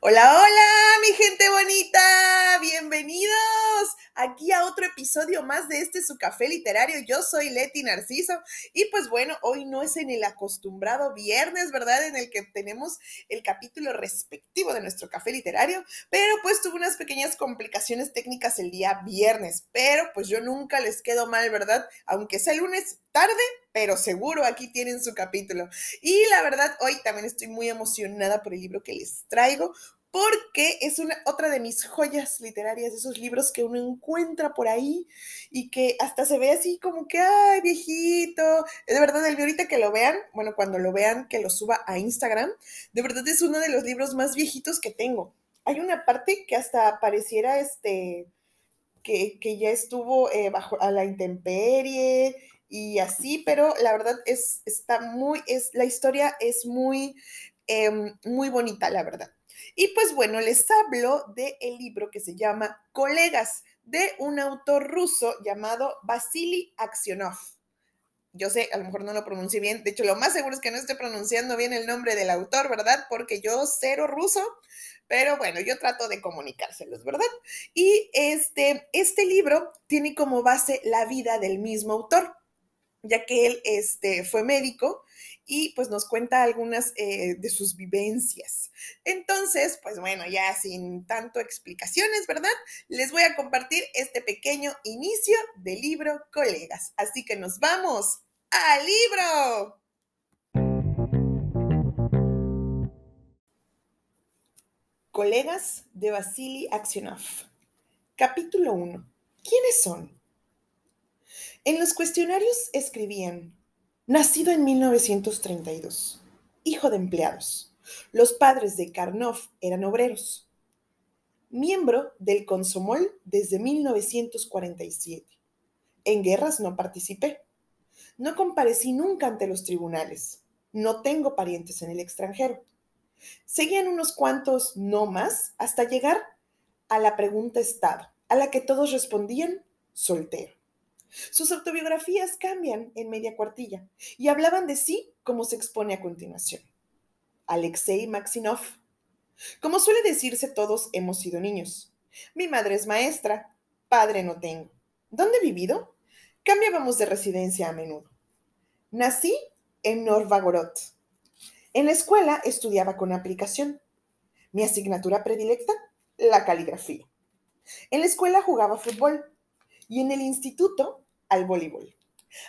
Hola, hola, mi gente bonita, bienvenidos aquí a otro episodio más de este su café literario. Yo soy Leti Narciso y pues bueno, hoy no es en el acostumbrado viernes, ¿verdad? En el que tenemos el capítulo respectivo de nuestro café literario, pero pues tuve unas pequeñas complicaciones técnicas el día viernes, pero pues yo nunca les quedo mal, ¿verdad? Aunque sea lunes tarde, pero seguro aquí tienen su capítulo. Y la verdad, hoy también estoy muy emocionada por el libro que les traigo, porque es una, otra de mis joyas literarias, esos libros que uno encuentra por ahí y que hasta se ve así como que, ay, viejito. De verdad, el ahorita que lo vean, bueno, cuando lo vean, que lo suba a Instagram, de verdad es uno de los libros más viejitos que tengo. Hay una parte que hasta pareciera este, que, ya estuvo eh, bajo a la intemperie y así, pero la verdad es, está muy, es, la historia es muy, em, muy bonita, la verdad. Y pues bueno, les hablo del el libro que se llama Colegas, de un autor ruso llamado Vasily Aksionov. Yo sé, a lo mejor no lo pronuncie bien, de hecho lo más seguro es que no esté pronunciando bien el nombre del autor, ¿verdad? Porque yo cero ruso, pero bueno, yo trato de comunicárselos, ¿verdad? Y este, este libro tiene como base la vida del mismo autor, ya que él este, fue médico y pues nos cuenta algunas eh, de sus vivencias. Entonces, pues bueno, ya sin tanto explicaciones, ¿verdad? Les voy a compartir este pequeño inicio del libro Colegas. Así que nos vamos al libro. Colegas de Vasily Aksionov. Capítulo 1. ¿Quiénes son? En los cuestionarios escribían Nacido en 1932, hijo de empleados. Los padres de Karnov eran obreros. Miembro del Consomol desde 1947. En guerras no participé. No comparecí nunca ante los tribunales. No tengo parientes en el extranjero. Seguían unos cuantos no más hasta llegar a la pregunta Estado, a la que todos respondían soltero. Sus autobiografías cambian en media cuartilla y hablaban de sí como se expone a continuación. Alexei Maxinov. Como suele decirse, todos hemos sido niños. Mi madre es maestra, padre no tengo. ¿Dónde he vivido? Cambiábamos de residencia a menudo. Nací en Norvagorod. En la escuela estudiaba con aplicación. Mi asignatura predilecta, la caligrafía. En la escuela jugaba fútbol y en el instituto al voleibol.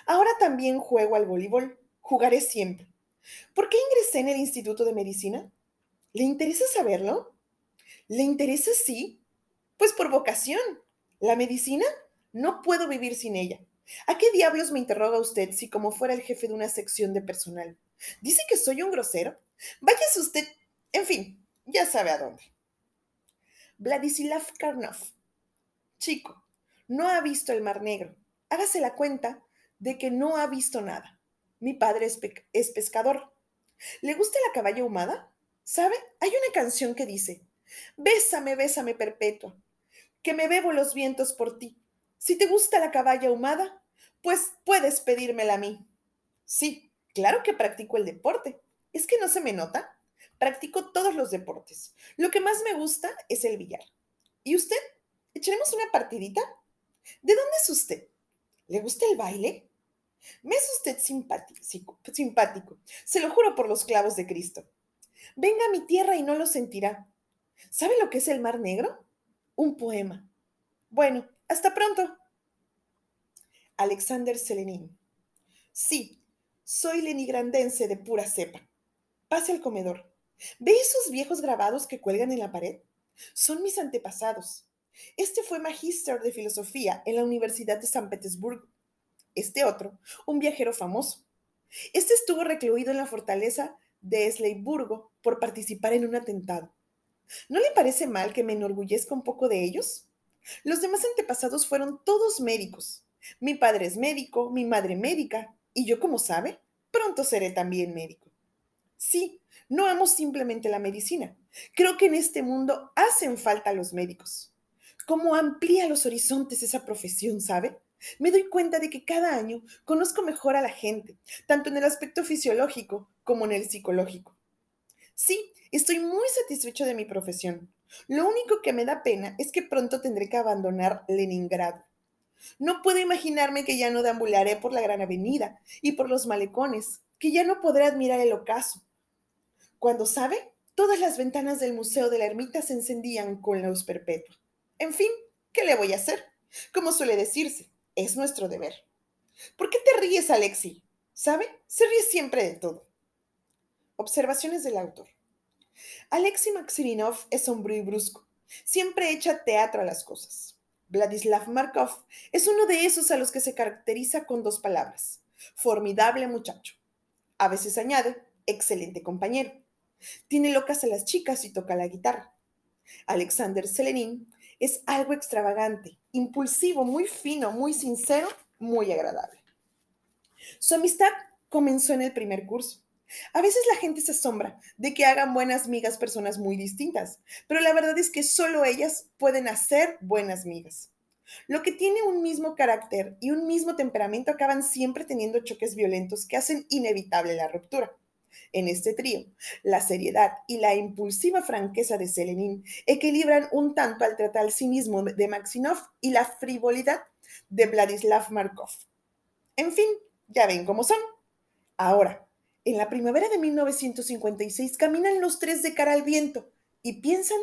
Ahora también juego al voleibol. Jugaré siempre. ¿Por qué ingresé en el Instituto de Medicina? ¿Le interesa saberlo? ¿Le interesa sí? Pues por vocación. ¿La medicina? No puedo vivir sin ella. ¿A qué diablos me interroga usted si como fuera el jefe de una sección de personal? ¿Dice que soy un grosero? Váyase usted. En fin, ya sabe a dónde. Vladislav Karnov. Chico, no ha visto el Mar Negro. Hágase la cuenta de que no ha visto nada. Mi padre es, pescador. ¿Le gusta la caballa ahumada? ¿Sabe? Hay una canción que dice, Bésame, bésame perpetua, que me bebo los vientos por ti. Si te gusta la caballa ahumada, pues puedes pedírmela a mí. Sí, claro que practico el deporte. ¿Es que no se me nota? Practico todos los deportes. Lo que más me gusta es el billar. ¿Y usted? ¿Echaremos una partidita? ¿De dónde es usted? ¿Le gusta el baile? Me es usted simpático, simpático, se lo juro por los clavos de Cristo. Venga a mi tierra y no lo sentirá. ¿Sabe lo que es el Mar Negro? Un poema. Bueno, hasta pronto. Alexander Selenin. Sí, soy lenigrandense de pura cepa. Pase al comedor. ¿Ve esos viejos grabados que cuelgan en la pared? Son mis antepasados. Este fue magíster de filosofía en la Universidad de San Petersburgo. Este otro, un viajero famoso. Este estuvo recluido en la fortaleza de Sleiburgo por participar en un atentado. ¿No le parece mal que me enorgullezca un poco de ellos? Los demás antepasados fueron todos médicos. Mi padre es médico, mi madre médica, y yo, como sabe, pronto seré también médico. Sí, no amo simplemente la medicina. Creo que en este mundo hacen falta los médicos cómo amplía los horizontes esa profesión, ¿sabe? Me doy cuenta de que cada año conozco mejor a la gente, tanto en el aspecto fisiológico como en el psicológico. Sí, estoy muy satisfecho de mi profesión. Lo único que me da pena es que pronto tendré que abandonar Leningrado. No puedo imaginarme que ya no deambularé por la gran avenida y por los malecones, que ya no podré admirar el ocaso. Cuando sabe, todas las ventanas del Museo de la Ermita se encendían con luz perpetua. En fin, ¿qué le voy a hacer? Como suele decirse, es nuestro deber. ¿Por qué te ríes, Alexi? ¿Sabe? Se ríe siempre de todo. Observaciones del autor. Alexei Maximinov es sombrío y brusco. Siempre echa teatro a las cosas. Vladislav Markov es uno de esos a los que se caracteriza con dos palabras. Formidable muchacho. A veces añade, excelente compañero. Tiene locas a las chicas y toca la guitarra. Alexander Selenin es algo extravagante, impulsivo, muy fino, muy sincero, muy agradable. Su amistad comenzó en el primer curso. A veces la gente se asombra de que hagan buenas migas personas muy distintas, pero la verdad es que solo ellas pueden hacer buenas migas. Lo que tiene un mismo carácter y un mismo temperamento acaban siempre teniendo choques violentos que hacen inevitable la ruptura. En este trío, la seriedad y la impulsiva franqueza de Selenin equilibran un tanto al tratar cinismo de Maximov y la frivolidad de Vladislav Markov. En fin, ya ven cómo son. Ahora, en la primavera de 1956 caminan los tres de cara al viento y piensan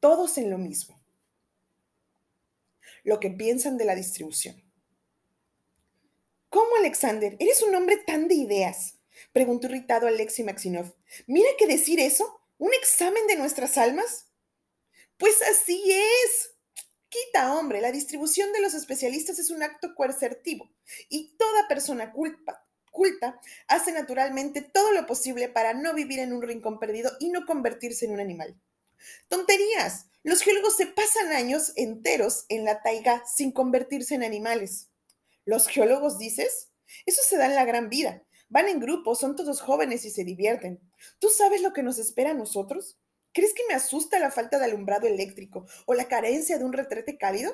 todos en lo mismo. Lo que piensan de la distribución. ¿Cómo, Alexander? Eres un hombre tan de ideas, preguntó irritado Alexei Maximov. Mira que decir eso, un examen de nuestras almas. Pues así es. Quita, hombre, la distribución de los especialistas es un acto coercitivo y toda persona culta, hace naturalmente todo lo posible para no vivir en un rincón perdido y no convertirse en un animal. Tonterías. Los geólogos se pasan años enteros en la taiga sin convertirse en animales. ¿Los geólogos dices? Eso se da en la gran vida. Van en grupo, son todos jóvenes y se divierten. ¿Tú sabes lo que nos espera a nosotros? ¿Crees que me asusta la falta de alumbrado eléctrico o la carencia de un retrete cálido?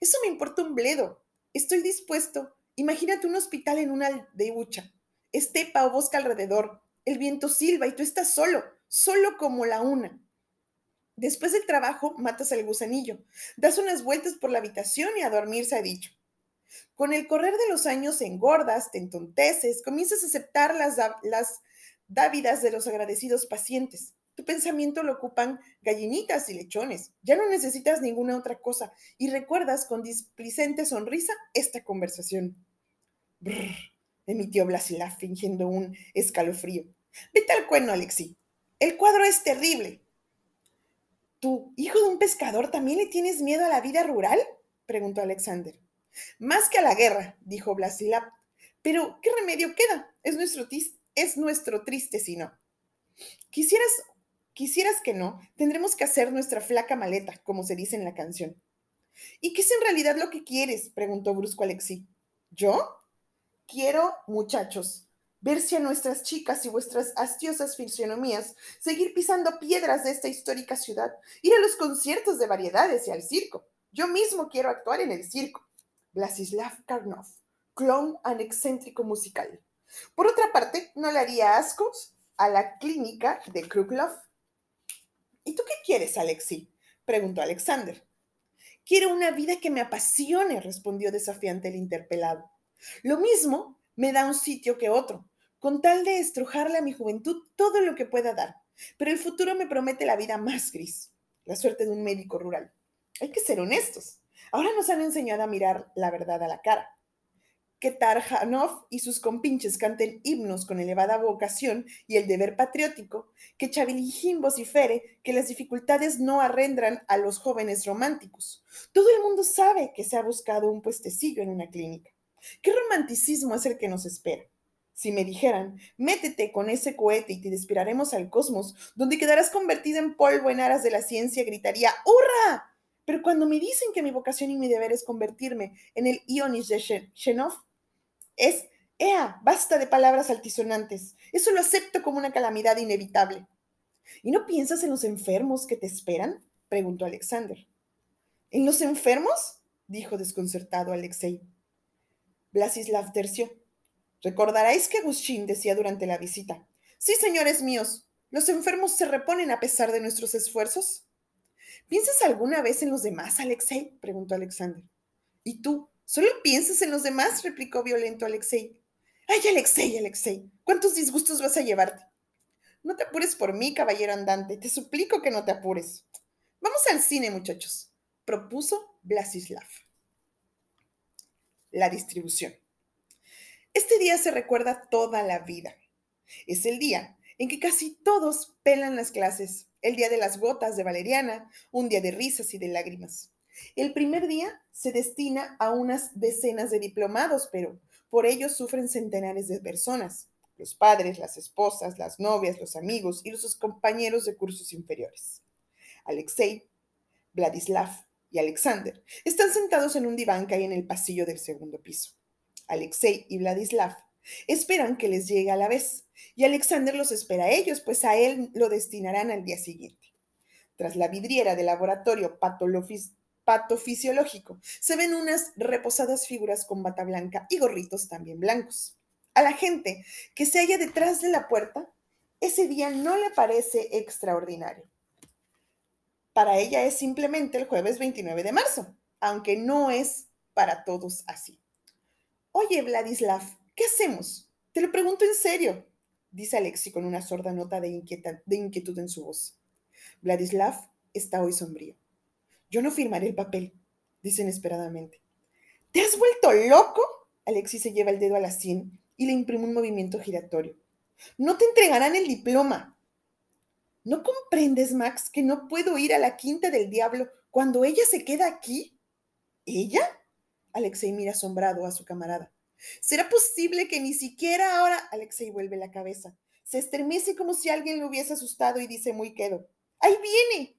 Eso me importa un bledo. Estoy dispuesto Imagínate un hospital en una aldeucha, estepa o bosque alrededor, el viento silba y tú estás solo, solo como la una. Después del trabajo, matas al gusanillo, das unas vueltas por la habitación y a dormir se ha dicho. Con el correr de los años engordas, te entonteces, comienzas a aceptar las, dávidas de los agradecidos pacientes. Tu pensamiento lo ocupan gallinitas y lechones. Ya no necesitas ninguna otra cosa y recuerdas con displicente sonrisa esta conversación. Brr, emitió Blasilaf fingiendo un escalofrío. Vete al cuerno, Alexi. El cuadro es terrible. ¿Tú, hijo de un pescador, también le tienes miedo a la vida rural? preguntó Alexander. Más que a la guerra, dijo Blasilaf. Pero, ¿qué remedio queda? Es nuestro, es nuestro triste sino. Quisieras, quisieras que no, tendremos que hacer nuestra flaca maleta, como se dice en la canción. ¿Y qué es en realidad lo que quieres? preguntó brusco Alexi. ¿Yo? Quiero, muchachos, ver si a nuestras chicas y vuestras hastiosas fisionomías seguir pisando piedras de esta histórica ciudad, ir a los conciertos de variedades y al circo. Yo mismo quiero actuar en el circo. Vlasislav Karnov, clown an excéntrico musical. Por otra parte, no le haría ascos a la clínica de Kruglov. ¿Y tú qué quieres, Alexi? preguntó Alexander. Quiero una vida que me apasione, respondió desafiante el interpelado. Lo mismo me da un sitio que otro, con tal de estrujarle a mi juventud todo lo que pueda dar. Pero el futuro me promete la vida más gris, la suerte de un médico rural. Hay que ser honestos. Ahora nos han enseñado a mirar la verdad a la cara. Que Tarjanov y sus compinches canten himnos con elevada vocación y el deber patriótico, que Chavilijin vocifere que las dificultades no arrendran a los jóvenes románticos. Todo el mundo sabe que se ha buscado un puestecillo en una clínica. ¿Qué romanticismo es el que nos espera? Si me dijeran, métete con ese cohete y te despiraremos al cosmos, donde quedarás convertido en polvo en aras de la ciencia, gritaría ¡Hurra! Pero cuando me dicen que mi vocación y mi deber es convertirme en el Ionis de Shenov, es, ¡ea! Basta de palabras altisonantes. Eso lo acepto como una calamidad inevitable. ¿Y no piensas en los enfermos que te esperan? preguntó Alexander. ¿En los enfermos? dijo desconcertado Alexei. Blasislav terció. Recordaréis que Agustín decía durante la visita, sí, señores míos, ¿los enfermos se reponen a pesar de nuestros esfuerzos? ¿Piensas alguna vez en los demás, Alexei? preguntó Alexander. ¿Y tú? ¿Solo piensas en los demás? replicó violento Alexei. Ay, Alexei, Alexei, ¿cuántos disgustos vas a llevarte? No te apures por mí, caballero andante, te suplico que no te apures. Vamos al cine, muchachos, propuso Blasislav. La distribución. Este día se recuerda toda la vida. Es el día en que casi todos pelan las clases, el día de las gotas de valeriana, un día de risas y de lágrimas. El primer día se destina a unas decenas de diplomados, pero por ello sufren centenares de personas, los padres, las esposas, las novias, los amigos y los compañeros de cursos inferiores. Alexei, Vladislav y Alexander están sentados en un diván que hay en el pasillo del segundo piso. Alexei y Vladislav esperan que les llegue a la vez y Alexander los espera a ellos, pues a él lo destinarán al día siguiente. Tras la vidriera del laboratorio patofisiológico se ven unas reposadas figuras con bata blanca y gorritos también blancos. A la gente que se halla detrás de la puerta, ese día no le parece extraordinario. Para ella es simplemente el jueves 29 de marzo, aunque no es para todos así. Oye, Vladislav, ¿qué hacemos? Te lo pregunto en serio, dice Alexi con una sorda nota de, inquietud en su voz. Vladislav está hoy sombrío. Yo no firmaré el papel, dice inesperadamente. ¿Te has vuelto loco? Alexi se lleva el dedo a la sien y le imprime un movimiento giratorio. No te entregarán el diploma. ¿No comprendes, Max, que no puedo ir a la quinta del diablo cuando ella se queda aquí? ¿Ella? Alexei mira asombrado a su camarada. ¿Será posible que ni siquiera ahora... Alexei vuelve la cabeza. Se estremece como si alguien lo hubiese asustado y dice muy quedo. ¡Ahí viene!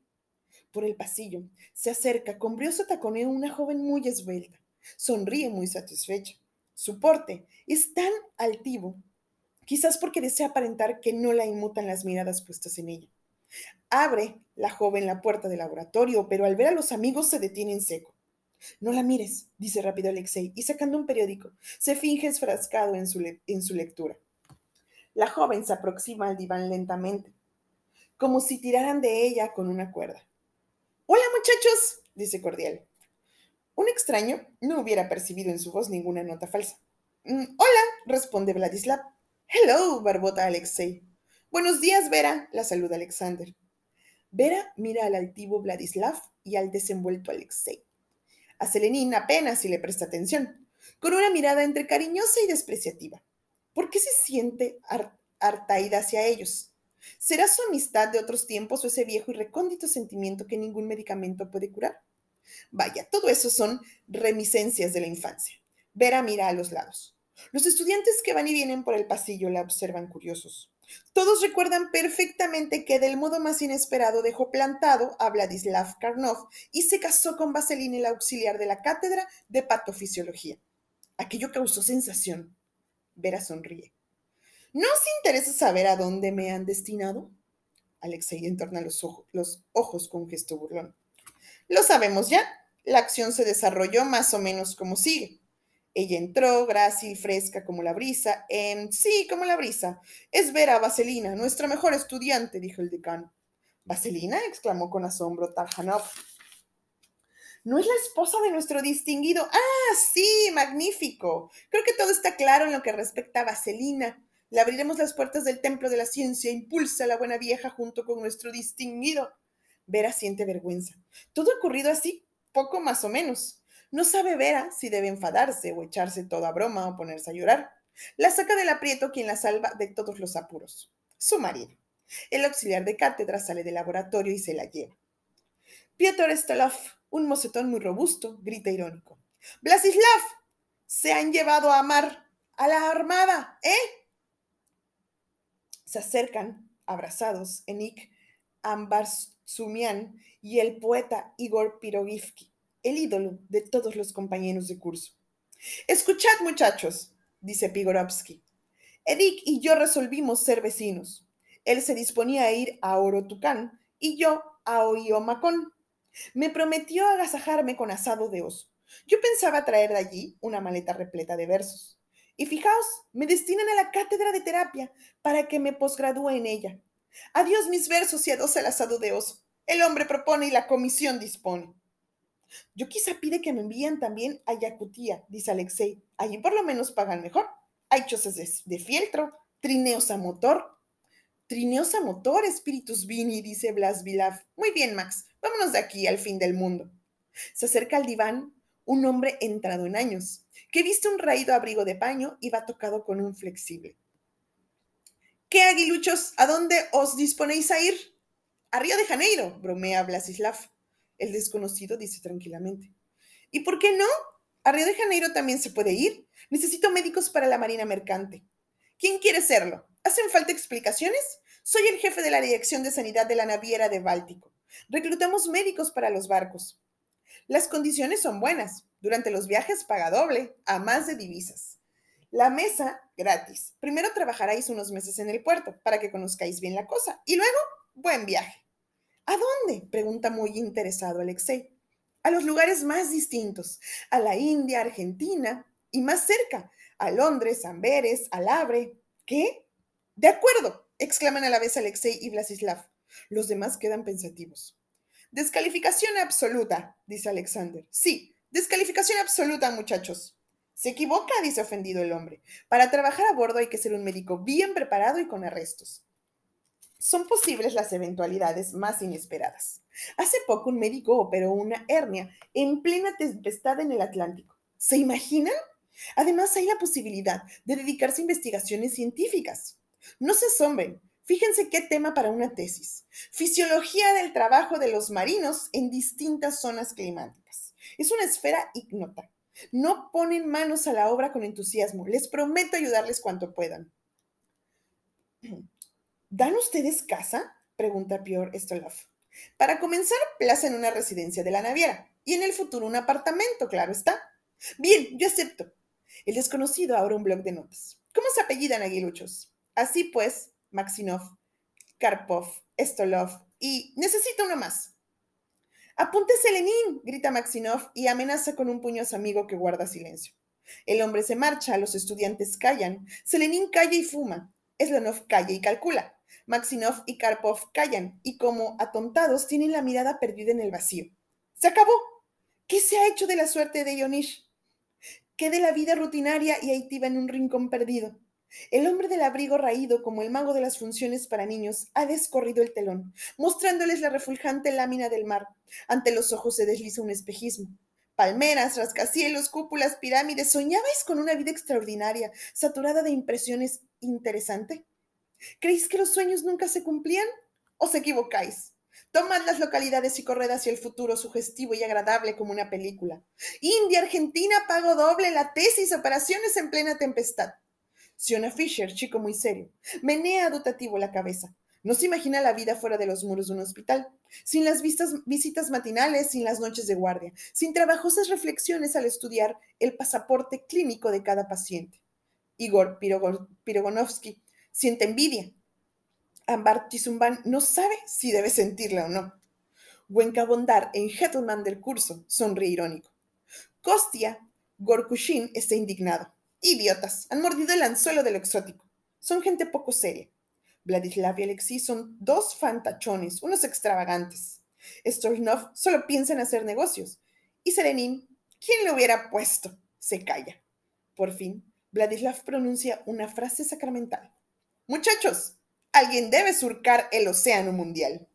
Por el pasillo se acerca con brioso taconeo una joven muy esbelta. Sonríe muy satisfecha. Su porte es tan altivo, quizás porque desea aparentar que no la inmutan las miradas puestas en ella. Abre la joven la puerta del laboratorio, pero al ver a los amigos se detiene en seco. No la mires, dice rápido Alexei, y sacando un periódico, se finge esfrascado en su, en su lectura. La joven se aproxima al diván lentamente, como si tiraran de ella con una cuerda. Hola muchachos, dice cordial. Un extraño no hubiera percibido en su voz ninguna nota falsa. Mm, hola, responde Vladislav. Hello, barbota Alexei. Buenos días, Vera, la saluda Alexander. Vera mira al altivo Vladislav y al desenvuelto Alexei. A Selenín apenas si le presta atención, con una mirada entre cariñosa y despreciativa. ¿Por qué se siente hartaída hacia ellos? ¿Será su amistad de otros tiempos o ese viejo y recóndito sentimiento que ningún medicamento puede curar? Vaya, todo eso son reminiscencias de la infancia. Vera mira a los lados. Los estudiantes que van y vienen por el pasillo la observan curiosos. Todos recuerdan perfectamente que del modo más inesperado dejó plantado a Vladislav Karnov y se casó con Vaseline, el auxiliar de la cátedra de patofisiología. Aquello causó sensación. Vera sonríe. ¿No os interesa saber a dónde me han destinado? Alexei entorna los, los ojos con un gesto burlón. Lo sabemos ya. La acción se desarrolló más o menos como sigue. Ella entró, grácil, fresca como la brisa. en sí, como la brisa. Es Vera Vaselina, nuestra mejor estudiante, dijo el decano. ¿Vaselina? exclamó con asombro Tarjanov. ¿No es la esposa de nuestro distinguido? Ah, sí, magnífico. Creo que todo está claro en lo que respecta a Vaselina. Le abriremos las puertas del templo de la ciencia. Impulsa a la buena vieja junto con nuestro distinguido. Vera siente vergüenza. Todo ha ocurrido así, poco más o menos. No sabe Vera si debe enfadarse o echarse toda broma o ponerse a llorar. La saca del aprieto quien la salva de todos los apuros. Su marido. El auxiliar de cátedra sale del laboratorio y se la lleva. Piotr Stalov, un mocetón muy robusto, grita irónico. Blasislav, se han llevado a Mar, a la armada, ¿eh? Se acercan, abrazados, Enik Ambarsumian y el poeta Igor Pirogivki el ídolo de todos los compañeros de curso. Escuchad, muchachos, dice Pigorovsky. Edik y yo resolvimos ser vecinos. Él se disponía a ir a Orotucán y yo a Oiomacón. Me prometió agasajarme con asado de oso. Yo pensaba traer de allí una maleta repleta de versos. Y fijaos, me destinan a la cátedra de terapia para que me posgradúe en ella. Adiós mis versos y adiós el asado de oso. El hombre propone y la comisión dispone. Yo quizá pide que me envíen también a Yakutia, dice Alexei. Allí por lo menos pagan mejor. Hay chozas de, fieltro, trineos a motor. Trineos a motor, espíritus vini, dice Blas Vilav. Muy bien, Max, vámonos de aquí al fin del mundo. Se acerca al diván un hombre entrado en años, que viste un raído abrigo de paño y va tocado con un flexible. ¿Qué aguiluchos? ¿A dónde os disponéis a ir? A Río de Janeiro, bromea Blasislav. El desconocido dice tranquilamente. ¿Y por qué no? A Río de Janeiro también se puede ir. Necesito médicos para la Marina Mercante. ¿Quién quiere serlo? ¿Hacen falta explicaciones? Soy el jefe de la Dirección de Sanidad de la Naviera de Báltico. Reclutamos médicos para los barcos. Las condiciones son buenas. Durante los viajes paga doble, a más de divisas. La mesa, gratis. Primero trabajaréis unos meses en el puerto para que conozcáis bien la cosa y luego, buen viaje. ¿A dónde? pregunta muy interesado Alexei. A los lugares más distintos, a la India, Argentina y más cerca, a Londres, Amberes, Alabre. ¿Qué? De acuerdo, exclaman a la vez Alexei y Vlasislav. Los demás quedan pensativos. Descalificación absoluta, dice Alexander. Sí, descalificación absoluta, muchachos. Se equivoca, dice ofendido el hombre. Para trabajar a bordo hay que ser un médico bien preparado y con arrestos. Son posibles las eventualidades más inesperadas. Hace poco un médico operó una hernia en plena tempestad en el Atlántico. ¿Se imaginan? Además, hay la posibilidad de dedicarse a investigaciones científicas. No se asombren. Fíjense qué tema para una tesis. Fisiología del trabajo de los marinos en distintas zonas climáticas. Es una esfera ignota. No ponen manos a la obra con entusiasmo. Les prometo ayudarles cuanto puedan. ¿Dan ustedes casa? pregunta Pior Stolov. Para comenzar, plaza en una residencia de la naviera y en el futuro un apartamento, claro está. Bien, yo acepto. El desconocido abre un blog de notas. ¿Cómo se apellidan aguiluchos? Así pues, Maxinov, Karpov, Stolov y necesito uno más. Apunte Selenín, grita Maxinov y amenaza con un puño a su amigo que guarda silencio. El hombre se marcha, los estudiantes callan. Selenín calla y fuma. Slonov calla y calcula. Maxinov y Karpov callan y como atontados tienen la mirada perdida en el vacío. ¡Se acabó! ¿Qué se ha hecho de la suerte de Ionish? ¿Qué de la vida rutinaria y aitiva en un rincón perdido? El hombre del abrigo raído, como el mago de las funciones para niños, ha descorrido el telón, mostrándoles la refulgante lámina del mar. Ante los ojos se desliza un espejismo. Palmeras, rascacielos, cúpulas, pirámides. ¿Soñabais con una vida extraordinaria, saturada de impresiones interesante? ¿Creéis que los sueños nunca se cumplían? ¿Os equivocáis? Tomad las localidades y corred hacia el futuro sugestivo y agradable como una película. India, Argentina, pago doble, la tesis, operaciones en plena tempestad. Siona Fisher, chico muy serio, menea dotativo la cabeza. No se imagina la vida fuera de los muros de un hospital, sin las visitas matinales, sin las noches de guardia, sin trabajosas reflexiones al estudiar el pasaporte clínico de cada paciente. Igor Pirogonovsky siente envidia. Ambar Tizumban no sabe si debe sentirla o no. Huenca Bondar, en Hettelman del curso, sonríe irónico. Kostia Gorkushin está indignado. Idiotas, han mordido el anzuelo de lo exótico. Son gente poco seria. Vladislav y Alexei son dos fantachones, unos extravagantes. Stolnov solo piensa en hacer negocios. Y Serenin, ¿quién le hubiera puesto? Se calla. Por fin, Vladislav pronuncia una frase sacramental. Muchachos, alguien debe surcar el océano mundial.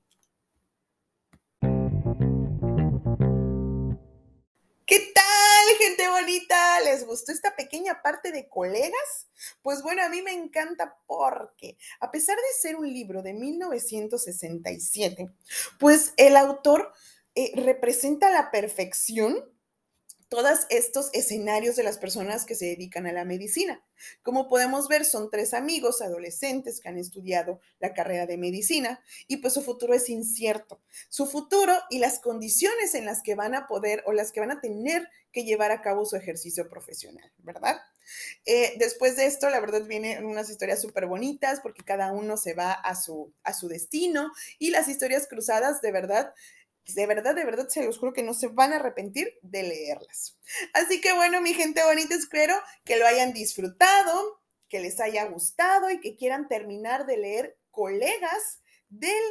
¿Qué tal? gente bonita! ¿Les gustó esta pequeña parte de colegas? Pues bueno, a mí me encanta porque, a pesar de ser un libro de 1967, pues el autor eh, representa la perfección todos estos escenarios de las personas que se dedican a la medicina. Como podemos ver, son tres amigos adolescentes que han estudiado la carrera de medicina y pues su futuro es incierto. Su futuro y las condiciones en las que van a poder o las que van a tener que llevar a cabo su ejercicio profesional, ¿verdad? Eh, después de esto, la verdad, vienen unas historias súper bonitas porque cada uno se va a su, a su destino y las historias cruzadas, de verdad, de verdad, de verdad, se los juro que no se van a arrepentir de leerlas. Así que bueno, mi gente bonita, espero que lo hayan disfrutado, que les haya gustado y que quieran terminar de leer colegas del,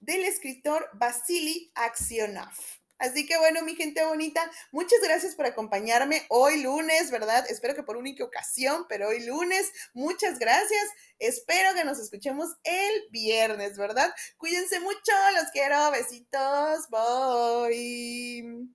del escritor Vasily Aksionov. Así que bueno, mi gente bonita, muchas gracias por acompañarme hoy lunes, ¿verdad? Espero que por única ocasión, pero hoy lunes, muchas gracias. Espero que nos escuchemos el viernes, ¿verdad? Cuídense mucho, los quiero, besitos, bye.